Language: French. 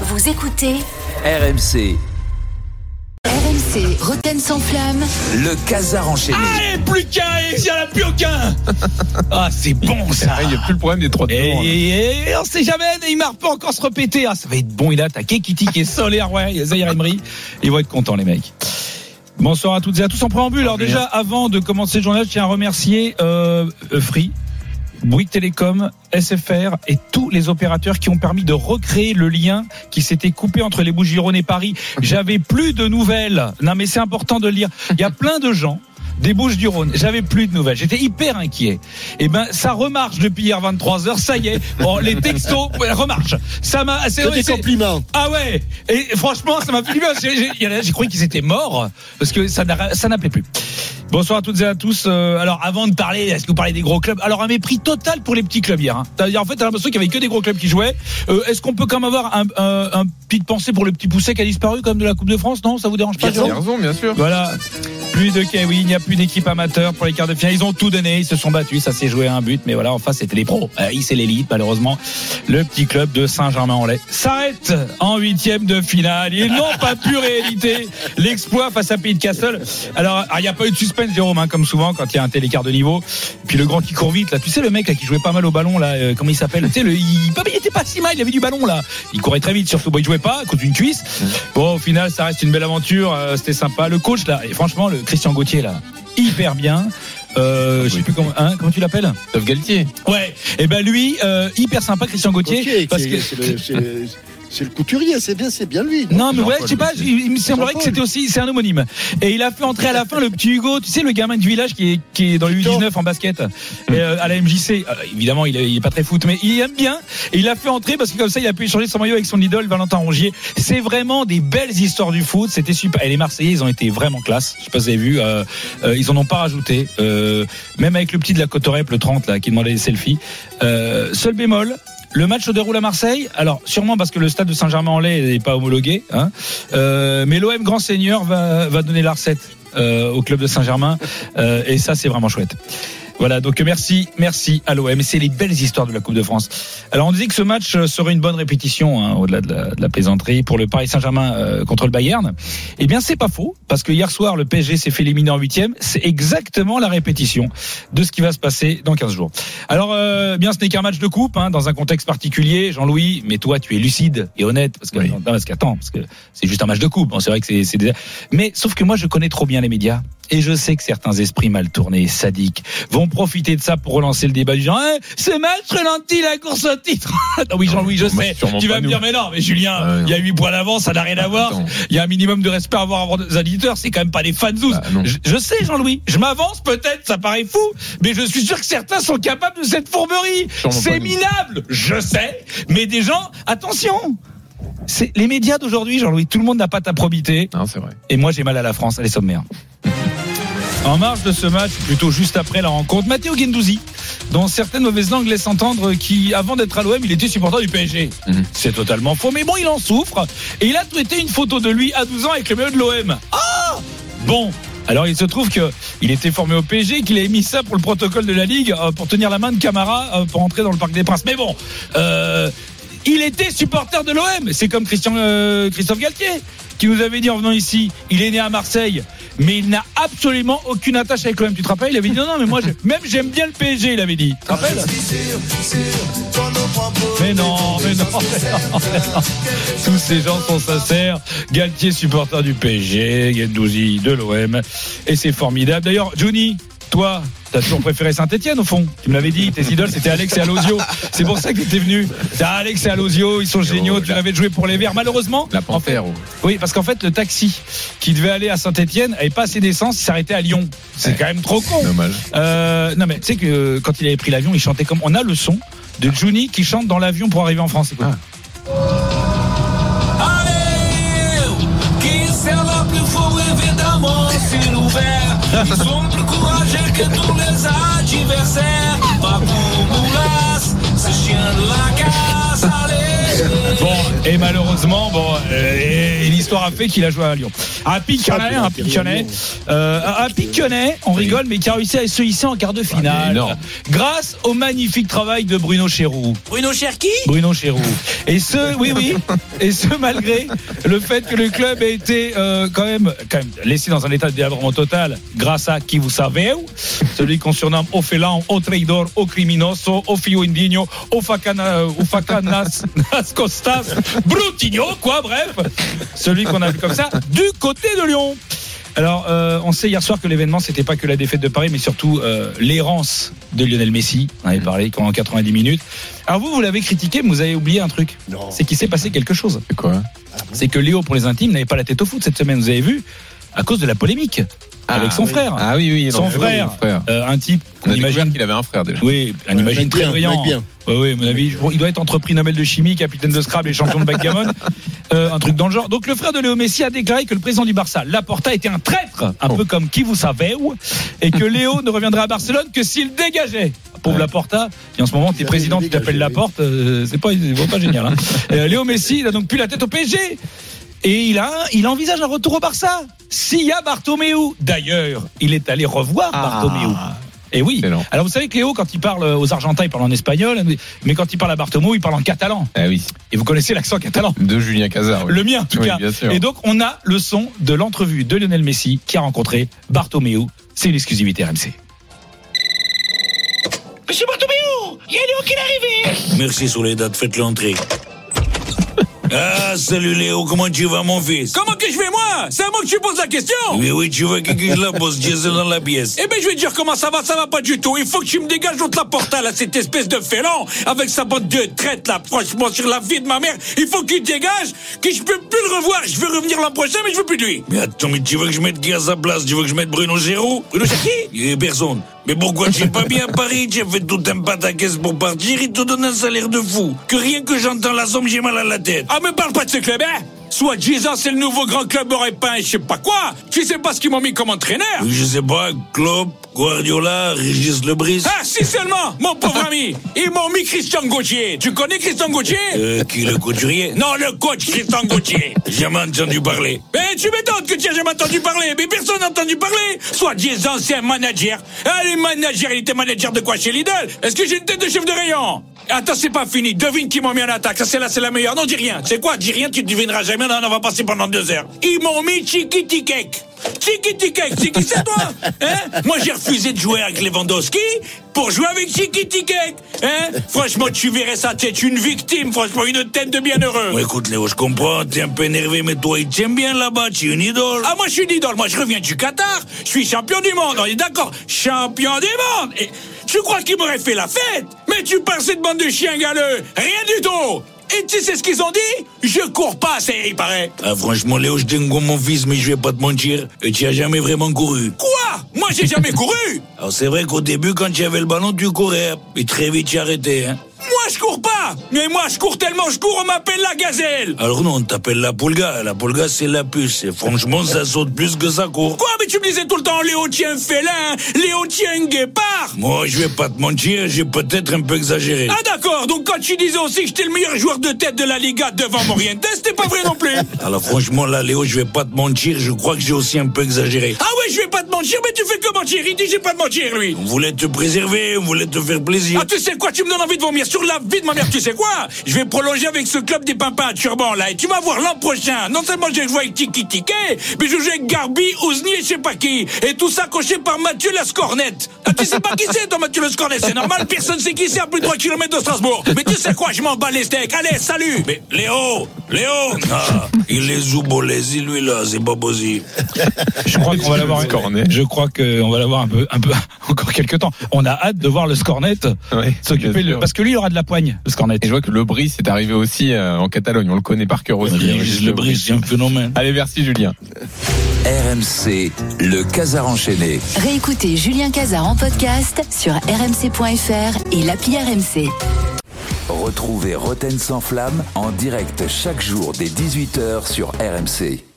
Vous écoutez RMC, RMC Roten sans flamme. le casar enchaîné. Allez, plus qu'un, il n'y en a plus aucun Ah, c'est bon ça Il n'y a plus le problème des trois de là. et, et on sait jamais, Neymar peut encore se répéter. Ah, ça va être bon, il a attaqué, Kitty qui est solaire, ouais, Zahir Emery. Ils vont être contents, les mecs. Bonsoir à toutes et à tous en préambule. Alors déjà, avant de commencer le journal, je tiens à remercier euh, Free, Bouygues Télécom, SFR et tous les opérateurs qui ont permis de recréer le lien qui s'était coupé entre les Bouches-du-Rhône et Paris. J'avais plus de nouvelles. Non mais c'est important de le lire. Il y a plein de gens des Bouches du Rhône. J'avais plus de nouvelles. J'étais hyper inquiet. Et ben, ça remarche depuis hier 23 heures. Ça y est. Bon, les textos remarchent. Ça m'a, c'est, des compliments. ah ouais. Et franchement, ça m'a fait du bien. J'ai, cru qu'ils étaient morts parce que ça n'appelait plus. Bonsoir à toutes et à tous. Euh, alors, avant de parler, est-ce que vous parlez des gros clubs? Alors, un mépris total pour les petits clubs hier. Hein. En fait, t'as l'impression qu'il y avait que des gros clubs qui jouaient. Euh, est-ce qu'on peut quand même avoir un, un, un petite pensée pour le petit pousset qui a disparu comme de la Coupe de France? Non, ça vous dérange pas Jérôme? Pierre bien sûr. voilà. Plus de oui, il n'y a plus d'équipe amateur pour les quarts de finale. Ils ont tout donné, ils se sont battus, ça s'est joué à un but, mais voilà, en face c'était les pros. Euh, c'est l'élite, malheureusement. Le petit club de Saint-Germain-en-Laye s'arrête en huitième de finale. Ils n'ont pas pu rééditer l'exploit face à Pays de Castle. Alors, ah, il n'y a pas eu de suspense, Jérôme, hein, comme souvent quand il y a un tel écart de niveau. Puis le grand qui court vite, là, tu sais le mec là, qui jouait pas mal au ballon, là, euh, comment il s'appelle? Tu sais, le, il, il était pas si mal, il avait du ballon là. Il courait très vite, surtout, bon, il jouait pas, cause d'une cuisse. Bon, au final, ça reste une belle aventure. euh, C'était sympa. Le coach là, et franchement, le Christian Gauthier là, hyper bien. Euh, je sais plus comment, hein, comment tu l'appelles Sauf Galtier. Ouais. Et ben lui, euh, hyper sympa, Christian Gauthier, Gauthier, parce que est- c'est le- couturier, c'est bien, c'est bien lui. non, mais ouais, je sais pas, il, il me semblerait que c'était aussi, c'est un homonyme. Et il a fait entrer à la fin le petit Hugo, tu sais, le gamin du village qui est, qui est dans le Victor. U19 en basket, et, euh, à la MJC. Euh, évidemment, il est, il est pas très foot, mais il aime bien. Et il l'a fait entrer parce que comme ça, il a pu échanger son maillot avec son idole, Valentin Rongier. C'est vraiment des belles histoires du foot. C'était super. Et les Marseillais, ils ont été vraiment classe. Je sais pas si vous avez vu, euh, euh, ils en ont pas rajouté. Euh, même avec le petit de la Cotorep, le 30, là, qui demandait des selfies. Euh, seul bémol, le match se déroule à Marseille. Alors, sûrement parce que le stade de Saint-Germain-en-Laye n'est pas homologué. Hein. Euh, mais l'OM Grand Seigneur va, donner la recette euh, au club de Saint-Germain. Euh, et ça, c'est vraiment chouette. Voilà, donc merci, merci à l'OM. Et c'est les belles histoires de la Coupe de France. Alors, on disait que ce match euh, serait une bonne répétition, hein, au-delà de la, de la plaisanterie, pour le Paris Saint-Germain euh, contre le Bayern. Eh bien, c'est pas faux, parce que hier soir, le PSG s'est fait éliminer en huitième. C'est exactement la répétition de ce qui va se passer dans 15 jours. Alors, euh, bien, ce n'est qu'un match de coupe, hein, dans un contexte particulier, Jean-Louis, mais toi, tu es lucide et honnête, parce que, Oui. non, parce qu'attends, parce que c'est juste un match de coupe. Bon, c'est vrai que c'est, c'est des- mais sauf que moi, je connais trop bien les médias. Et je sais que certains esprits mal tournés, sadiques, vont profiter de ça pour relancer le débat du genre, Eh, ce match ralentit la course au titre. non, oui, Jean-Louis, je sais. Tu vas me nous. dire, mais non, mais Julien, Ah, il y a 8 points d'avance, ça n'a rien à voir. Attends. Il y a un minimum de respect à avoir avant des auditeurs. C'est quand même pas des. Bah, non. je, je sais, Jean-Louis. Je m'avance peut-être, ça paraît fou. Mais je suis sûr que certains sont capables de cette fourberie. C'est minable. Je sais. Mais des gens, attention. C'est les médias d'aujourd'hui, Jean-Louis. Tout le monde n'a pas ta probité. Non, c'est vrai. Et moi, j'ai mal à la France. Allez, sommaire. En marge de ce match, plutôt juste après la rencontre, Matteo Gendouzi, dont certaines mauvaises langues laissent entendre qui, avant d'être à l'OM, il était supporter du PSG. Mhm. C'est totalement faux, mais bon, il en souffre. Et il a tweeté une photo de lui à 12 ans avec le maillot de l'OM. Ah Bon alors il se trouve que il était formé au PSG, qu'il a mis ça pour le protocole de la Ligue, euh, pour tenir la main de Camara euh, pour entrer dans le Parc des Princes. Mais bon, euh, il était supporter de l'OM. C'est comme Christian, euh, Christophe Galtier qui nous avait dit en venant ici, il est né à Marseille, mais il n'a absolument aucune attache avec l'OM. Tu te rappelles Il avait dit non, non, mais moi, même j'aime bien le PSG, il avait dit. Tu te rappelles Mais non, mais non, mais non, mais non. Tous ces gens sont sincères. Galtier, supporter du PSG, Gendouzi de l'OM. Et c'est formidable. D'ailleurs, Johnny, toi, t'as toujours préféré Saint-Etienne au fond. Tu me l'avais dit, tes idoles, c'était Alex et Alosio. C'est pour ça que t'étais venu. T'as Alex et Alosio, ils sont géniaux. Tu l'avais joué pour les Verts. Malheureusement, La panthère. oh. oui, parce qu'en fait, le taxi qui devait aller à Saint-Etienne avait pas assez d'essence, il s'arrêtait à Lyon. C'est Ouais. quand même trop con. Dommage. Euh, non mais tu sais que euh, quand il avait pris l'avion, il chantait comme on a le son de Juni qui chante dans l'avion pour arriver en France. Écoute. Courageux que tous les adversaires. Pas pour Moulas, ce chien de la casse. Allez. Bon, et malheureusement, bon, euh, et Elie l'histoire a fait qu'il a joué à Lyon. Un Piquionnet, un Piquionnet, euh, un on rigole, mais qui a réussi à se hisser en quart de Ah, finale, grâce au magnifique travail de Bruno Chéroux. Bruno Cherki? Bruno Chéroux. Et ce, oui, oui, et ce malgré le fait que le club ait été euh, quand même, quand même laissé dans un état de délabrement total, grâce à qui vous savez, celui qu'on surnomme au félan, au traidor, au criminoso, au fio indigno, au facana, au facanas, nas costas, brutigno, quoi, bref, celui qu'on a vu comme ça du côté de Lyon. Alors, euh, on sait hier soir que l'événement, c'était pas que la défaite de Paris, mais surtout euh, l'errance de Lionel Messi. On avait parlé pendant 90 minutes. Alors vous, vous l'avez critiqué, mais vous avez oublié un truc. Non. C'est qu'il s'est passé quelque chose. C'est quoi? C'est que Léo, pour les intimes, n'avait pas la tête au foot cette semaine. Vous avez vu À cause de la polémique avec son oui. frère. Ah oui, oui. non, Son oui, frère. son frère. Euh, un type On découvert imagine. qu'il avait un frère déjà. Oui, un Ouais, imagine très bien, brillant. bien. Oui, oui, à mon avis, il doit être entrepris Nobel de chimie, capitaine de Scrabble et champion de backgammon. Euh, un truc dans le genre. Donc le frère de Léo Messi a déclaré que le président du Barça, Laporta, était un traître, un Oh. peu comme qui vous savez, et que Léo ne reviendrait à Barcelone que s'il dégageait. Pauvre Ouais. Laporta, et en ce moment, t'es président, tu t'appelles. Laporte, euh, c'est pas, pas génial. Hein. Euh, Léo Messi, il a donc plus la tête au PSG. Et il, a, il envisage un retour au Barça. S'il y a Bartomeu. D'ailleurs, il est allé revoir Bartomeu. Et oui. Excellent. Alors vous savez que Léo, quand il parle aux Argentins, il parle en espagnol, mais quand il parle à Bartomeu, il parle en catalan. Ah oui. Et vous connaissez l'accent catalan De Julien Cazard. oui. Le mien, en tout Oui, cas. bien sûr. Et donc, on a le son de l'entrevue de Lionel Messi qui a rencontré Bartomeu. C'est une exclusivité RMC. Monsieur Bartomeu, il y a Léo qui est arrivé. Merci Soledad, faites l'entrée. Ah, salut Léo, comment tu vas mon fils? Comment que je vais moi? C'est à moi que tu poses la question Oui, oui, tu veux que je la pose, diesel dans la pièce. Eh ben je vais te dire comment ça va, ça va pas du tout. Il faut que tu me dégages l'autre la porta là, cette espèce de félon avec sa bande de traite là. Franchement, sur la vie de ma mère, il faut qu'il dégage, que je peux plus le revoir. Je veux revenir l'an prochain, mais je veux plus de lui. Mais attends, mais tu veux que je mette qui à sa place? Tu veux que je mette Bruno Géraud Bruno Cherki a personne. Mais pourquoi es pas bien à Paris as fait tout un pataquès pour partir, il te donne un salaire de fou. Que rien que j'entends la somme, j'ai mal à la tête. Ah, me parle pas de ce club, hein Soit Jesus, c'est le nouveau grand club européen, je sais pas quoi. Tu sais pas ce qu'ils m'ont mis comme entraîneur Je sais pas, Klopp, Guardiola, Régis Lebris. Ah, si seulement, mon pauvre ami, ils m'ont mis Christian Gauthier. Tu connais Christian Gauthier? Euh, qui le couturier Non, le coach Christian Gauthier. Jamais entendu parler. Mais tu m'étonnes que tu n'as jamais entendu parler. Mais personne n'a entendu parler. Soit disant, c'est un manager. Ah, les managers, il était manager de quoi chez Lidl? Est-ce que j'ai une tête de chef de rayon? Attends, c'est pas fini. Devine qui m'ont mis en attaque. Ça, c'est là, c'est la meilleure. Non, dis rien. C'est quoi? Dis rien, tu ne devineras jamais. Non, on va passer pendant deux heures. Ils m'ont mis Chikitikek. Chikitikek, c'est qui c'est toi hein? Moi, j'ai refusé de jouer avec Lewandowski pour jouer avec Chikitikek. Hein? Franchement, tu verrais sa tête. Une victime, franchement, une tête de bienheureux. Écoute, Léo, je comprends, t'es un peu énervé, mais toi, il t'aime bien là-bas, tu es une idole. Ah, moi, je suis une idole. Moi, je reviens du Qatar. Je suis champion du monde. On est d'accord Champion du monde. Et tu crois qu'il m'aurait fait la fête Mais tu parles cette bande de chiens galeux? Rien du tout. Et tu sais ce qu'ils ont dit? Je cours pas assez, il paraît. Ah, franchement, Léo, je comme mon fils, mais je vais pas te mentir, tu as jamais vraiment couru. Quoi? Moi, j'ai jamais couru? Alors, c'est vrai qu'au début, quand tu avais le ballon, tu courais, et très vite, tu arrêtais, hein. Je cours pas. Mais moi, je cours tellement, je cours, on m'appelle la gazelle. Alors non, on t'appelle la poulga. La poulga, c'est la puce. Et franchement, ça saute plus que ça court. Quoi Mais tu me disais tout le temps Léo tient félin, Léo tient guépard. Moi, je vais pas te mentir, j'ai peut-être un peu exagéré. Ah d'accord, donc quand tu disais aussi que j'étais le meilleur joueur de tête de la Liga devant Morientes, c'était pas vrai non plus. Alors franchement, là, Léo, je vais pas te mentir, je crois que j'ai aussi un peu exagéré. Ah ouais, je vais pas te mentir, mais tu fais que mentir. Il dit j'ai pas de mentir, lui. On voulait te préserver, on voulait te faire plaisir. Ah, tu sais quoi, tu me donnes envie de vomir sur la vie de ma mère, tu sais quoi? Je vais prolonger avec ce club des pimpins à turban, là, et tu vas voir l'an prochain. Non seulement j'ai joué avec Tiki Tiki, mais je joue avec Garbi, Ouzni et je sais pas qui. Et tout ça coché par Mathieu Lascornette. Ah, tu sais pas qui c'est, toi, Mathieu Lascornette? C'est normal, personne sait qui c'est à plus de 3 km de Strasbourg. Mais tu sais quoi, je m'en bats les steaks. Allez, salut Mais Léo, Léo, ah, il est zoubolesi, lui là, c'est pas possible. Je crois qu'on va l'avoir. Je crois qu'on va l'avoir un peu, un peu, encore quelques temps. On a hâte de voir le Scornet Ouais, s'occuper sûr. parce que lui, il aura de la poigne, le Scornet. Et je vois que le Brice est arrivé aussi euh, en Catalogne. On le connaît par cœur aussi. Régis Lebris, c'est un phénomène. Allez, merci Julien. RMC, le Casar enchaîné. Réécoutez Julien Cazard en podcast sur rmc.fr et l'appli RMC. Retrouvez Roten sans flamme en direct chaque jour dès 18h sur RMC.